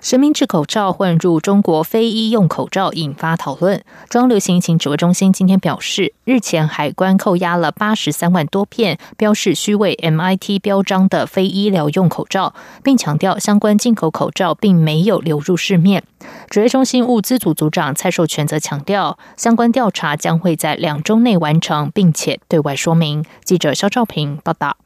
实名制口罩混入中国非医用口罩，引发讨论。中央流行疫情指挥中心今天表示，日前海关扣押了八十三万多片标示虚伪 MIT 标章的非医疗用口罩，并强调相关进口口罩并没有流入市面。指挥中心物资组组长蔡寿全则强调，相关调查将会在两周内完成，并且对外说明。记者肖兆平报道。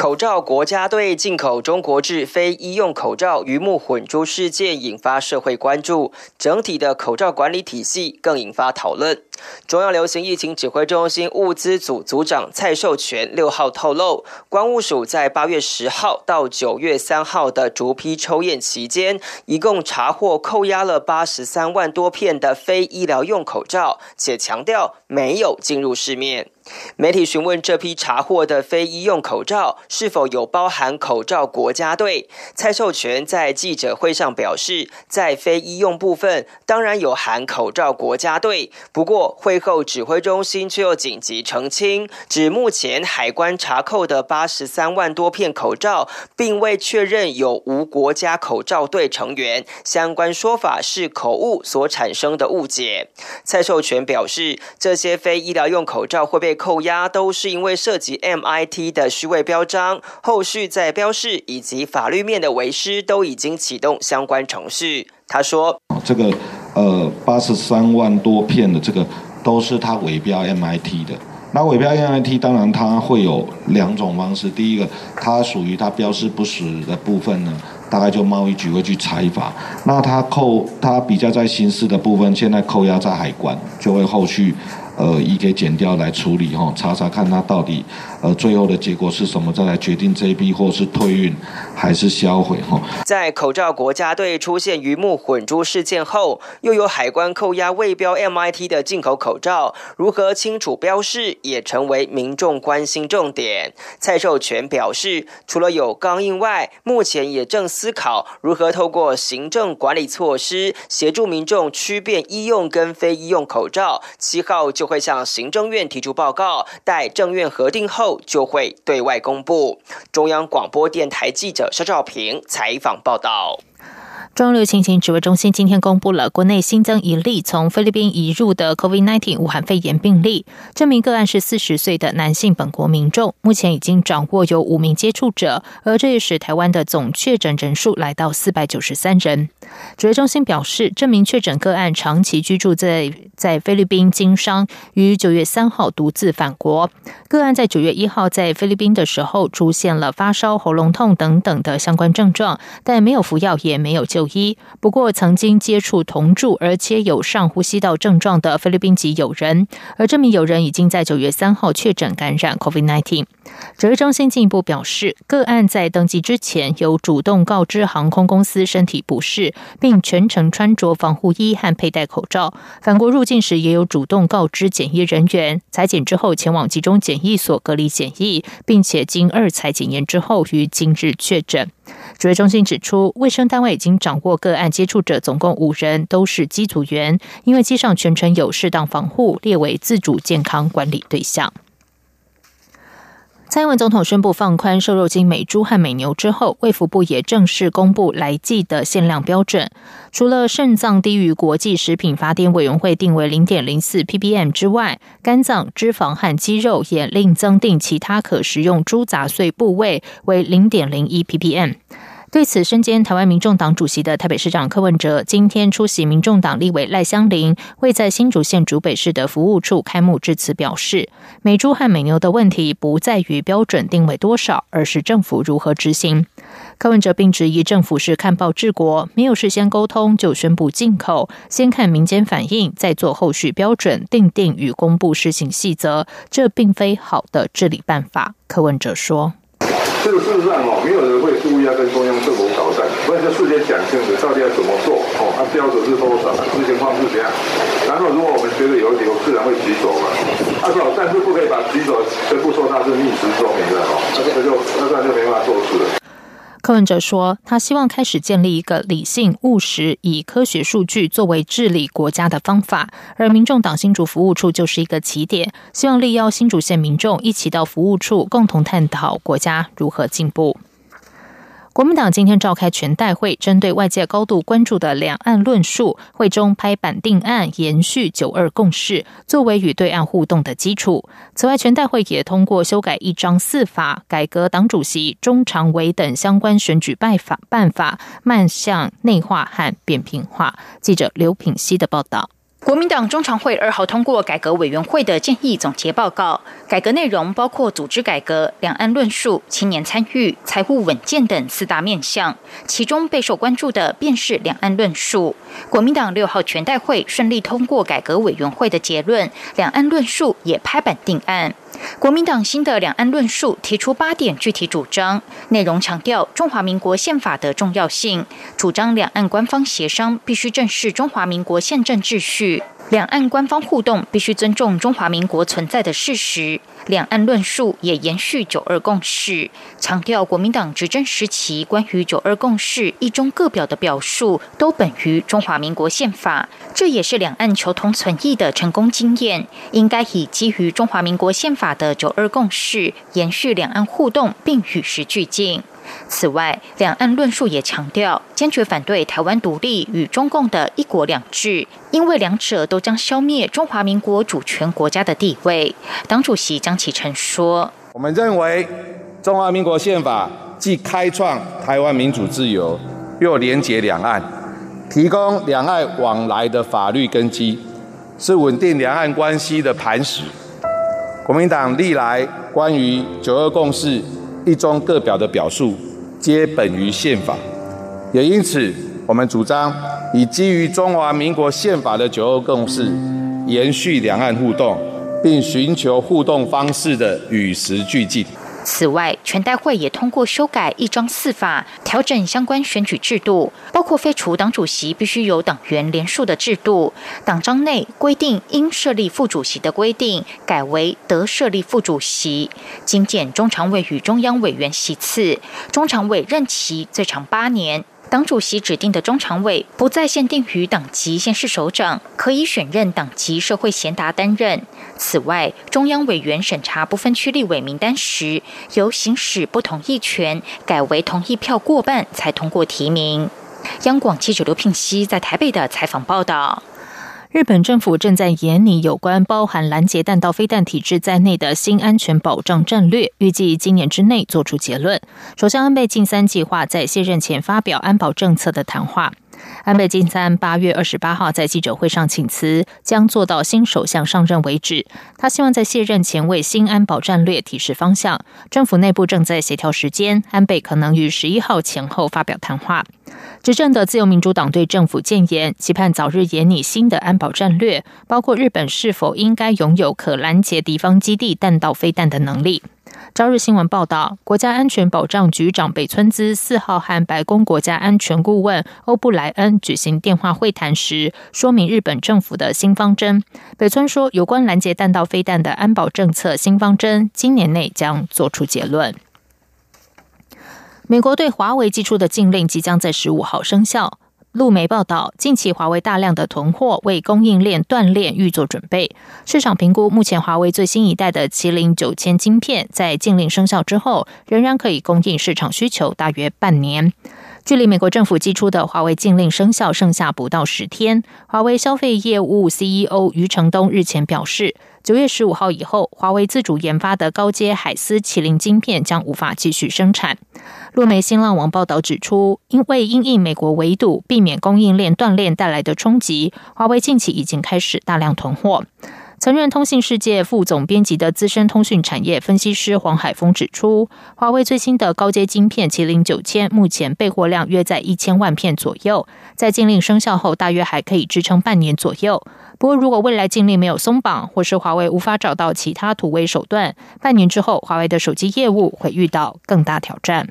口罩国家队进口中国制非医用口罩鱼目混珠事件引发社会关注，整体的口罩管理体系更引发讨论。中央流行疫情指挥中心物资组组长蔡寿全六号透露，关务署在八月十号到九月三号的逐批抽验期间，一共查获扣押了八十三万多片的非医疗用口罩，且强调没有进入市面。媒体询问这批查获的非医用口罩是否有包含口罩国家队，蔡寿全在记者会上表示，在非医用部分当然有含口罩国家队，不过。会后，指挥中心却又紧急澄清，指目前海关查扣的八十三万多片口罩，并未确认有无国家口罩队成员，相关说法是口误所产生的误解。蔡寿全表示，这些非医疗用口罩会被扣押，都是因为涉及 MIT 的虚伪标章，后续在标示以及法律面的为师都已经启动相关程序。他说：“这个。”呃，八十三万多片的这个都是他伪标 MIT 的。那伪标 MIT 当然它会有两种方式，第一个它属于它标示不实的部分呢，大概就贸易局会去裁罚。那它扣它比较在刑事的部分，现在扣押在海关，就会后续。呃，移给减掉来处理哈，查查看它到底呃最后的结果是什么，再来决定这一批货是退运还是销毁哈。在口罩国家队出现鱼目混珠事件后，又有海关扣押未标 MIT 的进口口罩，如何清楚标示也成为民众关心重点。蔡寿全表示，除了有钢印外，目前也正思考如何透过行政管理措施协助民众区辨医用跟非医用口罩。七号就。会向行政院提出报告，待政院核定后就会对外公布。中央广播电台记者肖兆平采访报道。中央流行情指挥中心今天公布了国内新增一例从菲律宾移入的 COVID-19 武汉肺炎病例，这名个案是四十岁的男性本国民众，目前已经掌握有五名接触者，而这也使台湾的总确诊人数来到四百九十三人。指挥中心表示，这名确诊个案长期居住在在菲律宾经商，于九月三号独自返国。个案在九月一号在菲律宾的时候出现了发烧、喉咙痛等等的相关症状，但没有服药，也没有就。一不过曾经接触同住而且有上呼吸道症状的菲律宾籍友人，而这名友人已经在九月三号确诊感染 COVID-19。指挥中心进一步表示，个案在登记之前有主动告知航空公司身体不适，并全程穿着防护衣和佩戴口罩。返国入境时也有主动告知检疫人员，裁检之后前往集中检疫所隔离检疫，并且经二裁检验之后于今日确诊。指挥中心指出，卫生单位已经掌握个案接触者总共五人，都是机组员，因为机上全程有适当防护，列为自主健康管理对象。蔡英文总统宣布放宽瘦肉精美猪和美牛之后，卫福部也正式公布来季的限量标准。除了肾脏低于国际食品法典委员会定为零点零四 ppm 之外，肝脏、脂肪和肌肉也另增定其他可食用猪杂碎部位为零点零一 ppm。对此，身兼台湾民众党主席的台北市长柯文哲今天出席民众党立委赖香林为在新竹县竹北市的服务处开幕致辞，表示美猪和美牛的问题不在于标准定位多少，而是政府如何执行。柯文哲并质疑政府是看报治国，没有事先沟通就宣布进口，先看民间反应，再做后续标准定定与公布施行细则，这并非好的治理办法。柯文哲说。这个事实上哦，没有人会故意要跟中央政府挑战，所以就事先讲清楚到底要怎么做哦，它标准是多少，执行方式怎样，然后如果我们觉得有理由，自然会举手嘛。他说，但是不可以把举手全部说他是逆时说明的哦，那这就那这样就没办法做事了。柯文哲说，他希望开始建立一个理性、务实、以科学数据作为治理国家的方法，而民众党新竹服务处就是一个起点。希望力邀新竹县民众一起到服务处，共同探讨国家如何进步。国民党今天召开全代会，针对外界高度关注的两岸论述，会中拍板定案，延续九二共识，作为与对岸互动的基础。此外，全代会也通过修改一章四法，改革党主席、中常委等相关选举办法办法，迈向内化和扁平化。记者刘品希的报道。国民党中常会二号通过改革委员会的建议总结报告，改革内容包括组织改革、两岸论述、青年参与、财务稳健等四大面向。其中备受关注的便是两岸论述。国民党六号全代会顺利通过改革委员会的结论，两岸论述也拍板定案。国民党新的两岸论述提出八点具体主张，内容强调中华民国宪法的重要性，主张两岸官方协商必须正视中华民国宪政秩序。两岸官方互动必须尊重中华民国存在的事实，两岸论述也延续九二共识，强调国民党执政时期关于九二共识一中各表的表述都本于中华民国宪法，这也是两岸求同存异的成功经验，应该以基于中华民国宪法的九二共识延续两岸互动，并与时俱进。此外，两岸论述也强调坚决反对台湾独立与中共的一国两制，因为两者都将消灭中华民国主权国家的地位。党主席张启成说：“我们认为中华民国宪法既开创台湾民主自由，又连结两岸，提供两岸往来的法律根基，是稳定两岸关系的磐石。国民党历来关于九二共识。”一中各表的表述皆本于宪法，也因此，我们主张以基于中华民国宪法的九二共识，延续两岸互动，并寻求互动方式的与时俱进。此外，全代会也通过修改一章四法，调整相关选举制度，包括废除党主席必须由党员连署的制度，党章内规定应设立副主席的规定改为得设立副主席，精简中常委与中央委员席次，中常委任期最长八年。党主席指定的中常委不再限定于党籍县市首长，可以选任党籍社会贤达担任。此外，中央委员审查不分区立委名单时，由行使不同意权，改为同意票过半才通过提名。央广记者刘聘熙在台北的采访报道。日本政府正在研拟有关包含拦截弹道飞弹体制在内的新安全保障战略，预计今年之内作出结论。首相安倍晋三计划在卸任前发表安保政策的谈话。安倍晋三八月二十八号在记者会上请辞，将做到新首相上任为止。他希望在卸任前为新安保战略提示方向。政府内部正在协调时间，安倍可能于十一号前后发表谈话。执政的自由民主党对政府建言，期盼早日研拟新的安保战略，包括日本是否应该拥有可拦截敌方基地弹道飞弹的能力。朝日新闻报道，国家安全保障局长北村滋四号和白宫国家安全顾问欧布莱恩举行电话会谈时，说明日本政府的新方针。北村说，有关拦截弹道飞弹的安保政策新方针，今年内将做出结论。美国对华为寄出的禁令即将在十五号生效。路媒报道，近期华为大量的囤货，为供应链断裂预做准备。市场评估，目前华为最新一代的麒麟九千晶片，在禁令生效之后，仍然可以供应市场需求大约半年。距离美国政府寄出的华为禁令生效剩下不到十天，华为消费业务 CEO 余承东日前表示，九月十五号以后，华为自主研发的高阶海思麒麟晶片将无法继续生产。路媒新浪网报道指出，因为因应美国围堵，避免供应链断裂带来的冲击，华为近期已经开始大量囤货。曾任通信世界副总编辑的资深通讯产业分析师黄海峰指出，华为最新的高阶晶片麒麟九千目前备货量约在一千万片左右，在禁令生效后，大约还可以支撑半年左右。不过，如果未来禁令没有松绑，或是华为无法找到其他突围手段，半年之后，华为的手机业务会遇到更大挑战。